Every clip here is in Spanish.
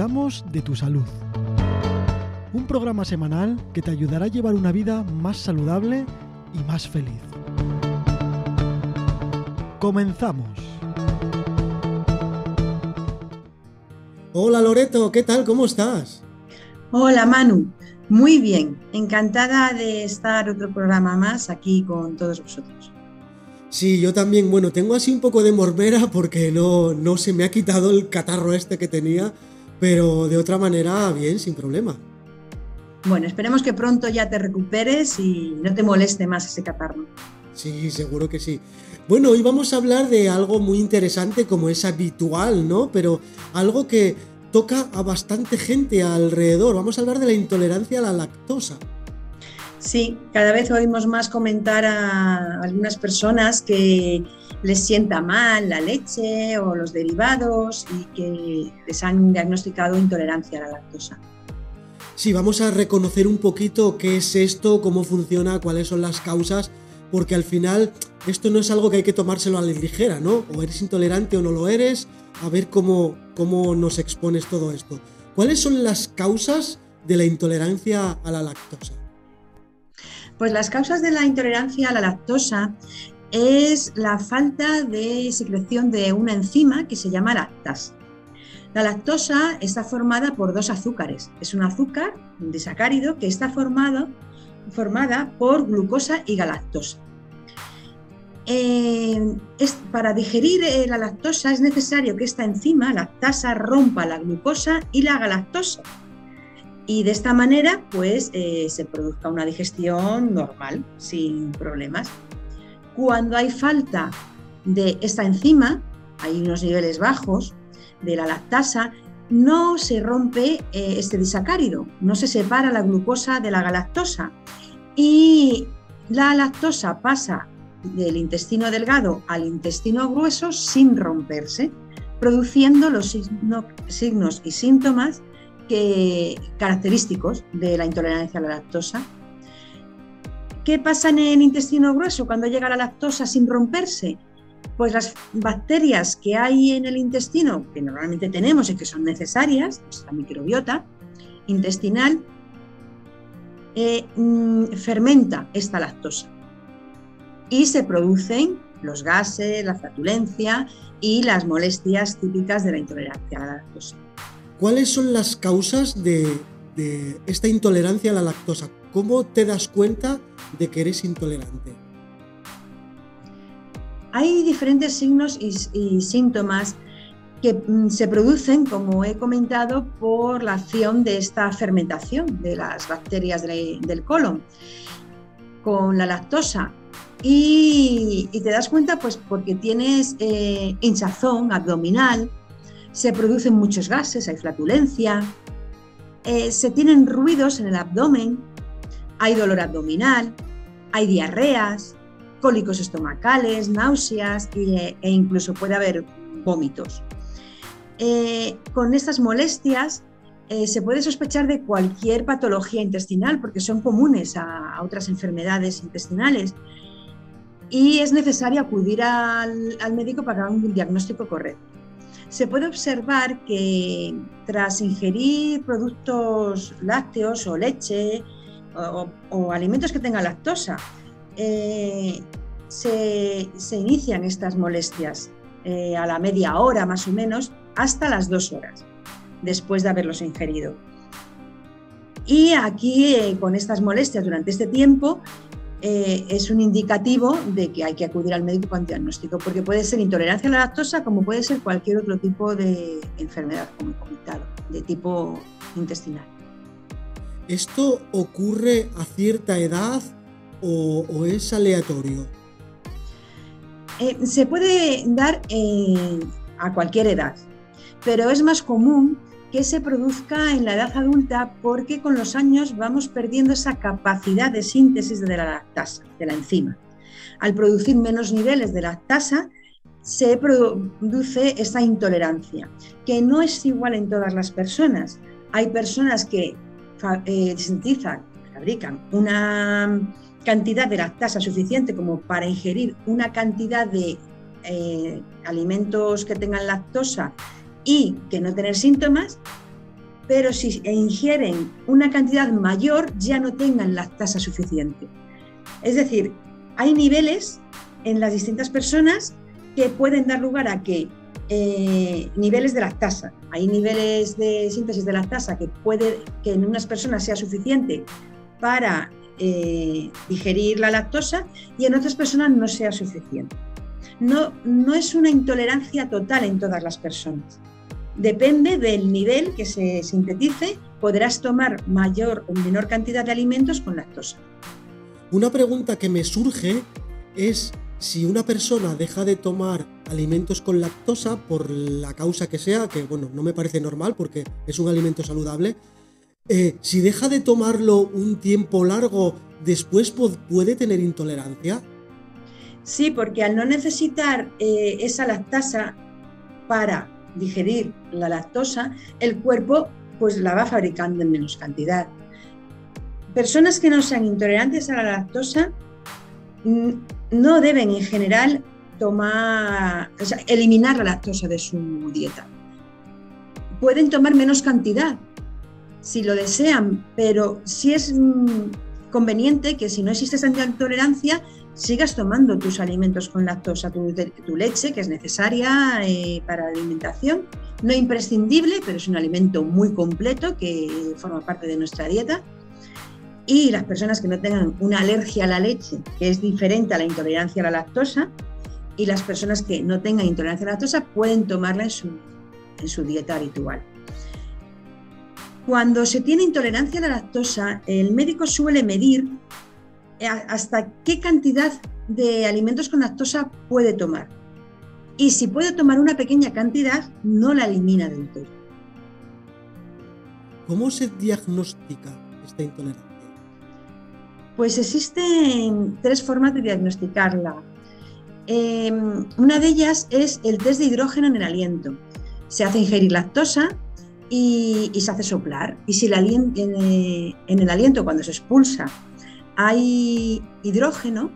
cuidamos de tu salud. Un programa semanal que te ayudará a llevar una vida más saludable y más feliz. Comenzamos. Hola Loreto, ¿qué tal? ¿Cómo estás? Hola Manu, muy bien, encantada de estar otro programa más aquí con todos vosotros. Sí, yo también, bueno, tengo así un poco de morbera porque no, no se me ha quitado el catarro este que tenía, pero de otra manera, bien, sin problema. Bueno, esperemos que pronto ya te recuperes y no te moleste más ese catarro. Sí, seguro que sí. Bueno, hoy vamos a hablar de algo muy interesante como es habitual, ¿no? Pero algo que toca a bastante gente alrededor. Vamos a hablar de la intolerancia a la lactosa. Sí, cada vez oímos más comentar a algunas personas que les sienta mal la leche o los derivados y que les han diagnosticado intolerancia a la lactosa. Sí, vamos a reconocer un poquito qué es esto, cómo funciona, cuáles son las causas, porque al final esto no es algo que hay que tomárselo a la ligera, ¿no? O eres intolerante o no lo eres, a ver cómo, cómo nos expones todo esto. ¿Cuáles son las causas de la intolerancia a la lactosa? Pues las causas de la intolerancia a la lactosa es la falta de secreción de una enzima que se llama lactasa. La lactosa está formada por dos azúcares. Es un azúcar, disacárido, que está formado, formada por glucosa y galactosa. Eh, para digerir eh, la lactosa es necesario que esta enzima, lactasa, rompa la glucosa y la galactosa y de esta manera pues eh, se produzca una digestión normal, sin problemas. Cuando hay falta de esta enzima, hay unos niveles bajos de la lactasa, no se rompe eh, este disacárido, no se separa la glucosa de la galactosa y la lactosa pasa del intestino delgado al intestino grueso sin romperse, produciendo los signos y síntomas característicos de la intolerancia a la lactosa. ¿Qué pasa en el intestino grueso cuando llega la lactosa sin romperse? Pues las bacterias que hay en el intestino, que normalmente tenemos y que son necesarias, la microbiota intestinal, eh, mm, fermenta esta lactosa y se producen los gases, la flatulencia y las molestias típicas de la intolerancia a la lactosa. ¿Cuáles son las causas de, esta intolerancia a la lactosa? ¿Cómo te das cuenta de que eres intolerante? Hay diferentes signos y, síntomas que mm, se producen, como he comentado, por la acción de esta fermentación de las bacterias del colon con la lactosa. Y, te das cuenta, pues, porque tienes eh, hinchazón abdominal, se producen muchos gases, hay flatulencia, eh, se tienen ruidos en el abdomen, hay dolor abdominal, hay diarreas, cólicos estomacales, náuseas e, incluso puede haber vómitos. Eh, con estas molestias eh, se puede sospechar de cualquier patología intestinal porque son comunes a, otras enfermedades intestinales y es necesario acudir al, al médico para un diagnóstico correcto se puede observar que tras ingerir productos lácteos o leche o, alimentos que tengan lactosa, eh, se, inician estas molestias eh, a la media hora más o menos hasta las dos horas después de haberlos ingerido. Y aquí, eh, con estas molestias durante este tiempo, es un indicativo de que hay que acudir al médico con diagnóstico, porque puede ser intolerancia a la lactosa como puede ser cualquier otro tipo de enfermedad, como he comentado, de tipo intestinal. ¿Esto ocurre a cierta edad o, es aleatorio? Eh, se puede dar eh, a cualquier edad, pero es más común que se produzca en la edad adulta porque con los años vamos perdiendo esa capacidad de síntesis de la lactasa, de la enzima. Al producir menos niveles de lactasa, se produce esa intolerancia, que no es igual en todas las personas. Hay personas que eh, sintetizan, fabrican una cantidad de lactasa suficiente como para ingerir una cantidad de eh, alimentos que tengan lactosa y que no tener síntomas, pero si ingieren una cantidad mayor ya no tengan lactasa suficiente. Es decir, hay niveles en las distintas personas que pueden dar lugar a que eh, niveles de lactasa. Hay niveles de síntesis de lactasa que puede que en unas personas sea suficiente para eh, digerir la lactosa y en otras personas no sea suficiente. No, no es una intolerancia total en todas las personas. Depende del nivel que se sintetice, podrás tomar mayor o menor cantidad de alimentos con lactosa. Una pregunta que me surge es si una persona deja de tomar alimentos con lactosa por la causa que sea, que bueno, no me parece normal porque es un alimento saludable, eh, si deja de tomarlo un tiempo largo, después puede tener intolerancia. Sí, porque al no necesitar eh, esa lactasa para digerir la lactosa, el cuerpo pues la va fabricando en menos cantidad. Personas que no sean intolerantes a la lactosa no deben en general tomar, eliminar la lactosa de su dieta. Pueden tomar menos cantidad si lo desean, pero sí es conveniente que si no existe esa intolerancia, sigas tomando tus alimentos con lactosa, tu, leche, que es necesaria eh, para la alimentación. No imprescindible, pero es un alimento muy completo que forma parte de nuestra dieta y las personas que no tengan una alergia a la leche, que es diferente a la intolerancia a la lactosa, y las personas que no tengan intolerancia a la lactosa pueden tomarla en su, en su dieta habitual. Cuando se tiene intolerancia a la lactosa, el médico suele medir eh, hasta qué cantidad de alimentos con lactosa puede tomar. Y si puede tomar una pequeña cantidad, no la elimina del todo. ¿Cómo se diagnostica esta intolerancia? Pues existen tres formas de diagnosticarla. Em, una de ellas es el test de hidrógeno en el aliento. Se hace ingerir lactosa y, se hace soplar. Y si en, el aliento, cuando se expulsa, hay hidrógeno,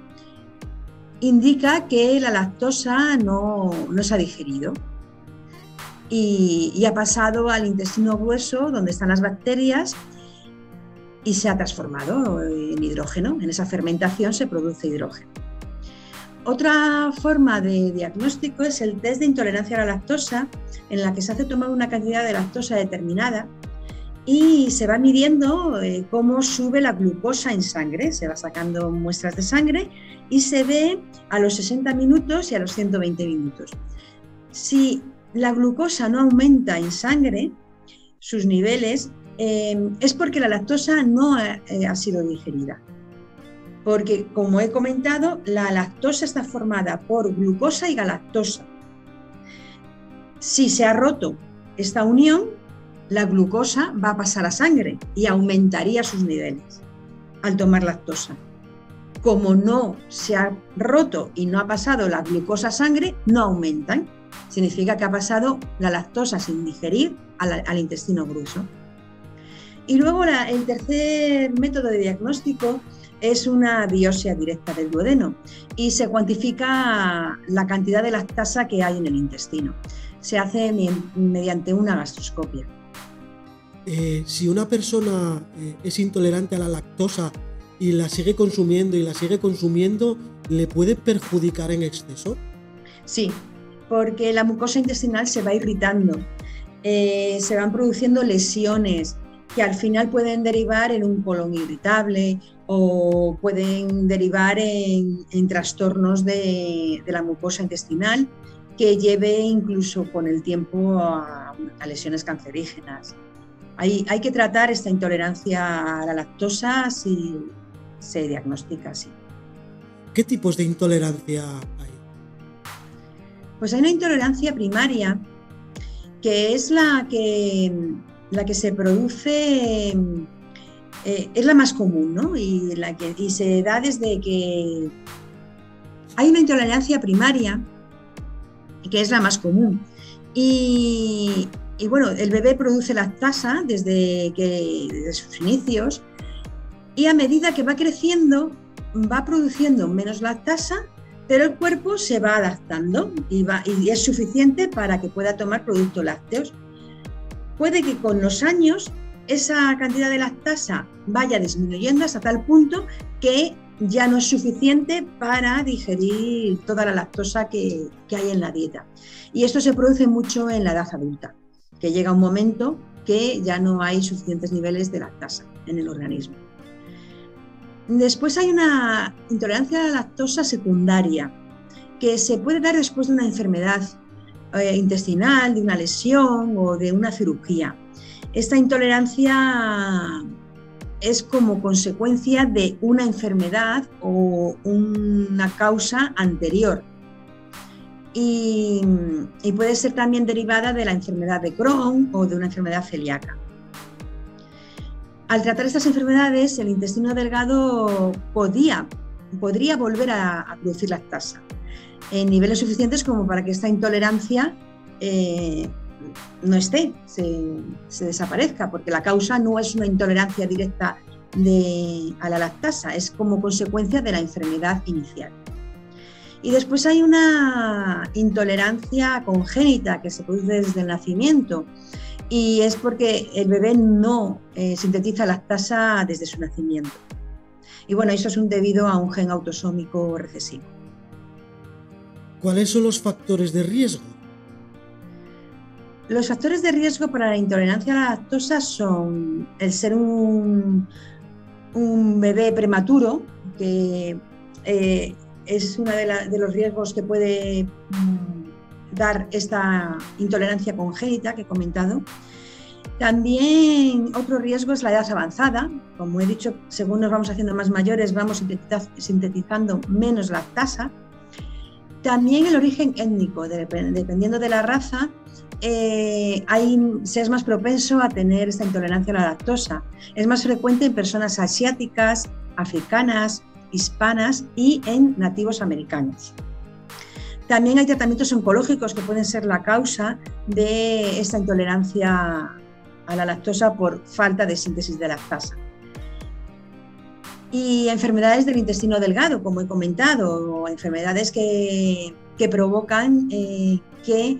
indica que la lactosa no, se ha digerido y, y, ha pasado al intestino grueso, donde están las bacterias, y se ha transformado en hidrógeno. En esa fermentación se produce hidrógeno. Otra forma de diagnóstico es el test de intolerancia a la lactosa, en la que se hace tomar una cantidad de lactosa determinada y se va midiendo eh, cómo sube la glucosa en sangre. Se va sacando muestras de sangre y se ve a los 60 minutos y a los 120 minutos. Si la glucosa no aumenta en sangre, sus niveles Em, es porque la lactosa no eh, ha, sido digerida. Porque, como he comentado, la lactosa está formada por glucosa y galactosa. Si se ha roto esta unión, la glucosa va a pasar a sangre y aumentaría sus niveles al tomar lactosa. Como no se ha roto y no ha pasado la glucosa a sangre, no aumentan. Significa que ha pasado la lactosa sin digerir al intestino grueso. Y luego el tercer método de diagnóstico es una biopsia directa del duodeno y se cuantifica la cantidad de lactasa que hay en el intestino. Se hace mediante una gastroscopia. Eh, si una persona eh, es intolerante a la lactosa y la sigue consumiendo y la sigue consumiendo, ¿le puede perjudicar en exceso? Sí, porque la mucosa intestinal se va irritando, eh, se van produciendo lesiones, que al final pueden derivar en un colon irritable o pueden derivar en, trastornos de, la mucosa intestinal que lleve incluso con el tiempo a, lesiones cancerígenas. Hay, hay, que tratar esta intolerancia a la lactosa si se diagnostica así. ¿Qué tipos de intolerancia hay? Pues hay una intolerancia primaria que es la que la que se produce eh, es la más común, ¿no? Y, la que, se da desde que hay una intolerancia primaria, que es la más común. Y, bueno, el bebé produce lactasa desde, que, desde sus inicios y a medida que va creciendo va produciendo menos lactasa, pero el cuerpo se va adaptando y, va, y es suficiente para que pueda tomar productos lácteos puede que con los años esa cantidad de lactasa vaya disminuyendo hasta tal punto que ya no es suficiente para digerir toda la lactosa que, hay en la dieta. Y esto se produce mucho en la edad adulta, que llega un momento que ya no hay suficientes niveles de lactasa en el organismo. Después hay una intolerancia a la lactosa secundaria, que se puede dar después de una enfermedad eh, intestinal, de una lesión o de una cirugía. Esta intolerancia es como consecuencia de una enfermedad o una causa anterior. Y, puede ser también derivada de la enfermedad de Crohn o de una enfermedad celíaca. Al tratar estas enfermedades, el intestino delgado podía, podría volver a, producir lactasa en niveles suficientes como para que esta intolerancia eh, no esté, se, desaparezca, porque la causa no es una intolerancia directa a la lactasa, es como consecuencia de la enfermedad inicial. Y después hay una intolerancia congénita que se produce desde el nacimiento y es porque el bebé no eh, sintetiza lactasa desde su nacimiento. Y bueno, eso es un debido a un gen autosómico recesivo. ¿Cuáles son los factores de riesgo? Los factores de riesgo para la intolerancia a la lactosa son el ser un, bebé prematuro, que eh, es uno de, los riesgos que puede mm, dar esta intolerancia congénita que he comentado. También otro riesgo es la edad avanzada. Como he dicho, según nos vamos haciendo más mayores, vamos sintetizando menos lactasa. También el origen étnico, dependiendo de la raza, eh, se es más propenso a tener esta intolerancia a la lactosa. Es más frecuente en personas asiáticas, africanas, hispanas y en nativos americanos. También hay tratamientos oncológicos que pueden ser la causa de esta intolerancia a la lactosa por falta de síntesis de lactasa. Y enfermedades del intestino delgado, como he comentado, o enfermedades que, provocan eh, que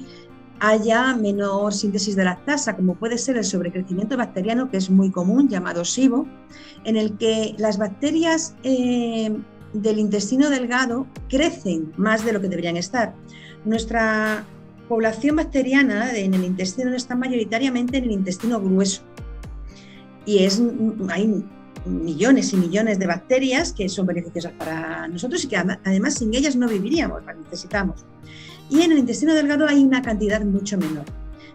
haya menor síntesis de lactasa, como puede ser el sobrecrecimiento bacteriano, que es muy común, llamado SIBO, en el que las bacterias eh, del intestino delgado crecen más de lo que deberían estar. Nuestra población bacteriana en el intestino está mayoritariamente en el intestino grueso y es, hay millones y millones de bacterias que son beneficiosas para nosotros y que además sin ellas no viviríamos, las necesitamos y en el intestino delgado hay una cantidad mucho menor.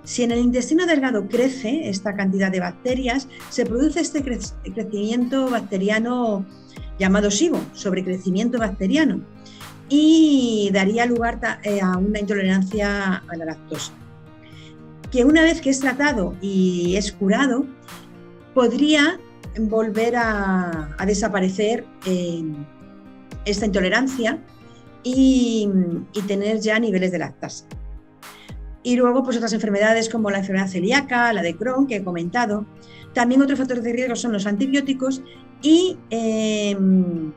Si en el intestino delgado crece esta cantidad de bacterias, se produce este crecimiento bacteriano llamado SIBO, sobrecrecimiento bacteriano, y daría lugar eh, a una intolerancia a la lactosa. Que una vez que es tratado y es curado, podría volver a, desaparecer esta intolerancia y, tener ya niveles de lactasa. Y luego, pues otras enfermedades como la enfermedad celíaca, la de Crohn, que he comentado. También otros factores de riesgo son los antibióticos y, em,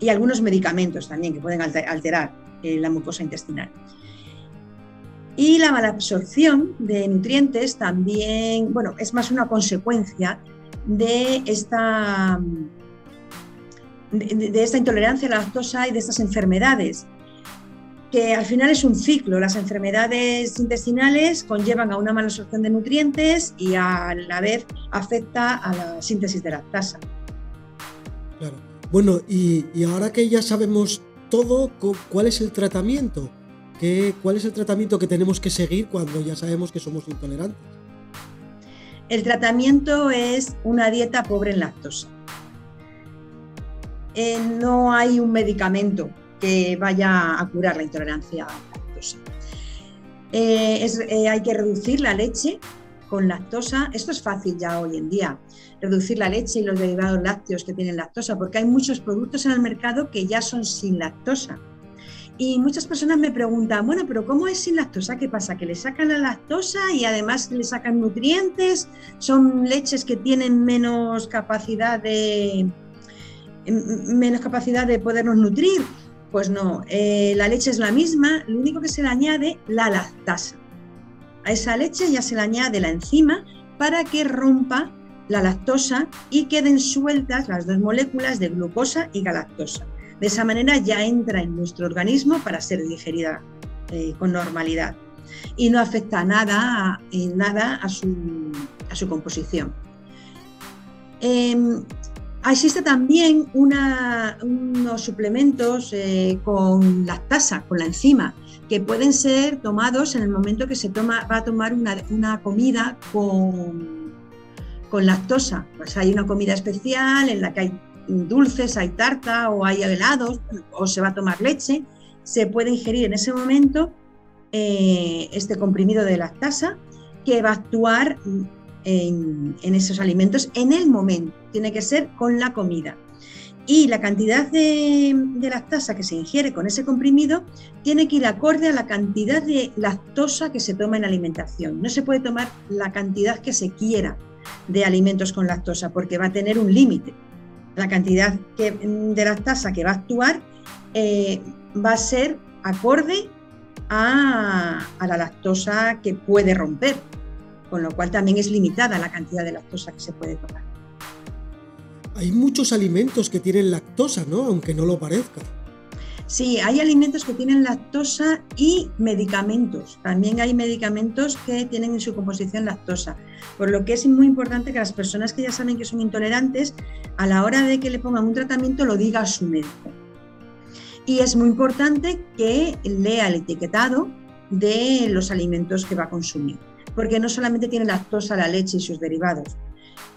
y algunos medicamentos también que pueden alterar eh, la mucosa intestinal. Y la malabsorción de nutrientes también, bueno, es más una consecuencia de esta de, esta intolerancia a la lactosa y de estas enfermedades, que al final es un ciclo. Las enfermedades intestinales conllevan a una mala absorción de nutrientes y a la vez afecta a la síntesis de lactasa. Claro. Bueno, y, ahora que ya sabemos todo, ¿cuál es el tratamiento? ¿Qué, ¿Cuál es el tratamiento que tenemos que seguir cuando ya sabemos que somos intolerantes? El tratamiento es una dieta pobre en lactosa. Eh, no hay un medicamento que vaya a curar la intolerancia a la lactosa. Eh, eh, hay que reducir la leche con lactosa. Esto es fácil ya hoy en día, reducir la leche y los derivados lácteos que tienen lactosa, porque hay muchos productos en el mercado que ya son sin lactosa. Y muchas personas me preguntan, bueno, pero ¿cómo es sin lactosa? ¿Qué pasa? ¿Que le sacan la lactosa y además le sacan nutrientes? ¿Son leches que tienen menos capacidad de, menos capacidad de podernos nutrir. Pues no, eh, la leche es la misma, lo único que se le añade la lactasa. A esa leche ya se le añade la enzima para que rompa la lactosa y queden sueltas las dos moléculas de glucosa y galactosa. De esa manera ya entra en nuestro organismo para ser digerida eh, con normalidad y no afecta nada, nada a su, composición. Em, existe también unos suplementos eh, con lactasa, con la enzima, que pueden ser tomados en el momento que se toma, va a tomar una, comida con, con lactosa. Pues hay una comida especial en la que hay dulces, hay tarta o hay helados, o se va a tomar leche, se puede ingerir en ese momento eh, este comprimido de lactasa que va a actuar en, esos alimentos en el momento. Tiene que ser con la comida. Y la cantidad de, lactasa que se ingiere con ese comprimido tiene que ir acorde a la cantidad de lactosa que se toma en alimentación. No se puede tomar la cantidad que se quiera de alimentos con lactosa porque va a tener un límite. La cantidad de lactasa que va a actuar eh, va a ser acorde a, la lactosa que puede romper, con lo cual también es limitada la cantidad de lactosa que se puede tomar. Hay muchos alimentos que tienen lactosa, ¿no? Aunque no lo parezca. Sí, hay alimentos que tienen lactosa y medicamentos. También hay medicamentos que tienen en su composición lactosa. Por lo que es muy importante que las personas que ya saben que son intolerantes, a la hora de que le pongan un tratamiento, lo diga a su médico. Y es muy importante que lea el etiquetado de los alimentos que va a consumir, porque no solamente tiene lactosa la leche y sus derivados,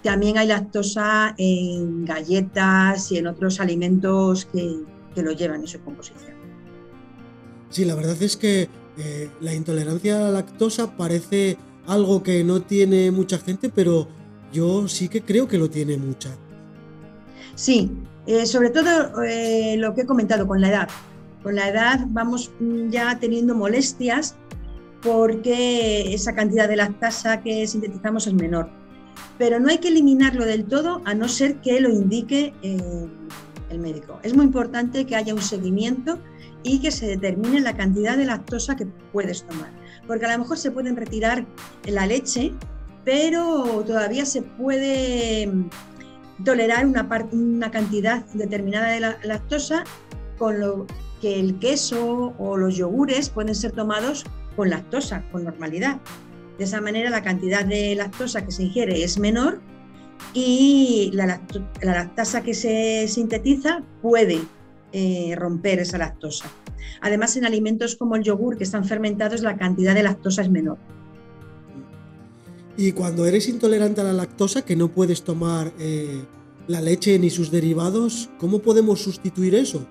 también hay lactosa en galletas y en otros alimentos que, lo llevan en su composición. Sí, la verdad es que eh, la intolerancia a la lactosa parece algo que no tiene mucha gente, pero yo sí que creo que lo tiene mucha. Sí, eh, sobre todo eh, lo que he comentado con la edad. Con la edad vamos mm, ya teniendo molestias porque esa cantidad de lactasa que sintetizamos es menor. Pero no hay que eliminarlo del todo a no ser que lo indique médico. Es muy importante que haya un seguimiento y que se determine la cantidad de lactosa que puedes tomar. Porque a lo mejor se pueden retirar la leche, pero todavía se puede tolerar una, una cantidad determinada de la lactosa, con lo que el queso o los yogures pueden ser tomados con lactosa, con normalidad. De esa manera la cantidad de lactosa que se ingiere es menor y la, lactasa que se sintetiza puede eh, romper esa lactosa. Además, en alimentos como el yogur que están fermentados, la cantidad de lactosa es menor. Y cuando eres intolerante a la lactosa, que no puedes tomar eh, la leche ni sus derivados, ¿cómo podemos sustituir eso?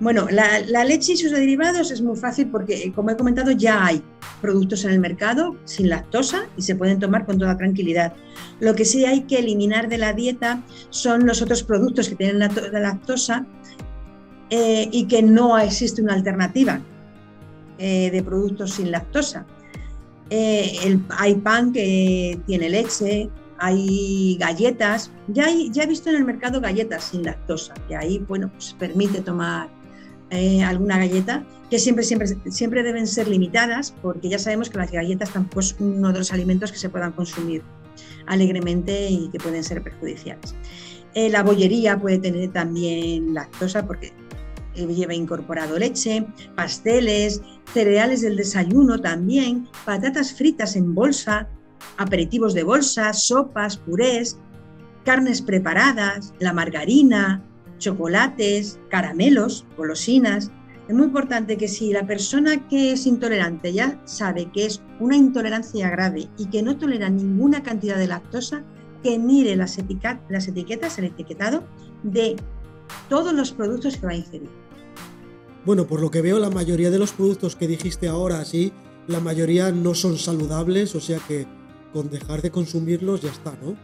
Bueno, la, leche y sus derivados es muy fácil porque, como he comentado, ya hay productos en el mercado sin lactosa y se pueden tomar con toda tranquilidad. Lo que sí hay que eliminar de la dieta son los otros productos que tienen la, lactosa eh, y que no existe una alternativa eh, de productos sin lactosa. Eh, hay pan que tiene leche, hay galletas, ya, ya he visto en el mercado galletas sin lactosa, que ahí bueno, pues permite tomar eh, alguna galleta, que siempre, siempre, siempre deben ser limitadas, porque ya sabemos que las galletas tampoco es uno de los alimentos que se puedan consumir alegremente y que pueden ser perjudiciales. Eh, la bollería puede tener también lactosa porque lleva incorporado leche, pasteles, cereales del desayuno también, patatas fritas en bolsa, aperitivos de bolsa, sopas, purés, carnes preparadas, la margarina, chocolates, caramelos, golosinas. Es muy importante que si la persona que es intolerante ya sabe que es una intolerancia grave y que no tolera ninguna cantidad de lactosa, que mire las, etiquetas, el etiquetado de todos los productos que va a ingerir. Bueno, por lo que veo, la mayoría de los productos que dijiste ahora, sí, la mayoría no son saludables, o sea que con dejar de consumirlos ya está, ¿no?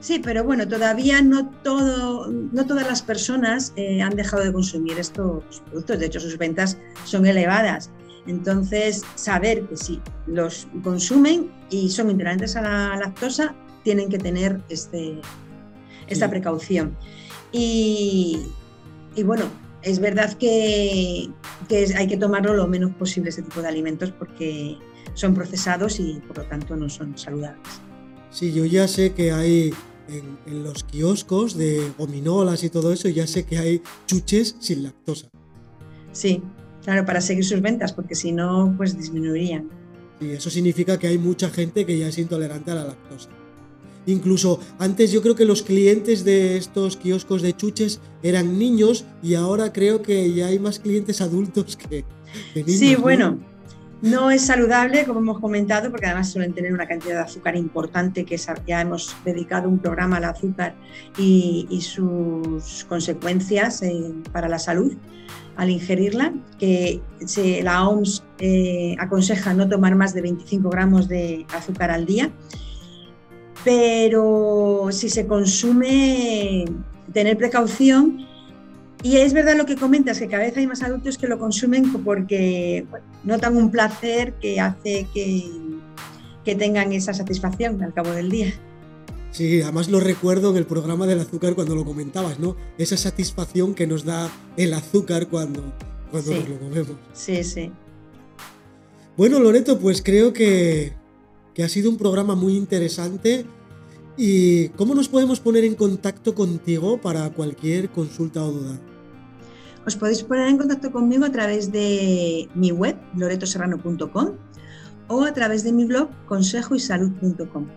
Sí, pero bueno, todavía no, todo, no todas las personas eh, han dejado de consumir estos productos, de hecho sus ventas son elevadas. Entonces, saber que si los consumen y son intolerantes a la lactosa, tienen que tener este, esta precaución. Y, y bueno, es verdad que, hay que tomarlo lo menos posible ese tipo de alimentos porque son procesados y por lo tanto no son saludables. Sí, yo ya sé que hay en, los kioscos de gominolas y todo eso, ya sé que hay chuches sin lactosa. Sí, claro, para seguir sus ventas, porque si no, pues disminuirían. Y eso significa que hay mucha gente que ya es intolerante a la lactosa. Incluso antes yo creo que los clientes de estos kioscos de chuches eran niños y ahora creo que ya hay más clientes adultos que, niños. Sí, bueno, no es saludable, como hemos comentado, porque además suelen tener una cantidad de azúcar importante, que ya hemos dedicado un programa al azúcar y, sus consecuencias eh, para la salud al ingerirla, que la OMS eh, aconseja no tomar más de 25 gramos de azúcar al día pero si se consume, tener precaución. Y es verdad lo que comentas, que cada vez hay más adultos que lo consumen porque notan un placer que hace que, que tengan esa satisfacción al cabo del día. Sí, además lo recuerdo en el programa del azúcar cuando lo comentabas, ¿no? Esa satisfacción que nos da el azúcar cuando, cuando nos lo comemos. Sí, sí. Bueno, Loreto, pues creo que, que ha sido un programa muy interesante. ¿Y cómo nos podemos poner en contacto contigo para cualquier consulta o duda? Os podéis poner en contacto conmigo a través de mi web, loretoserrano.com, o a través de mi blog, consejoysalud.com.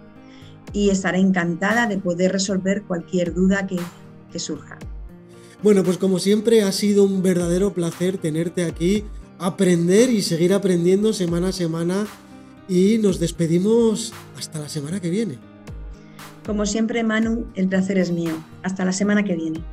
Y estaré encantada de poder resolver cualquier duda que, que surja. Bueno, pues como siempre ha sido un verdadero placer tenerte aquí, aprender y seguir aprendiendo semana a semana y nos despedimos hasta la semana que viene. Como siempre, Manu, el placer es mío. Hasta la semana que viene.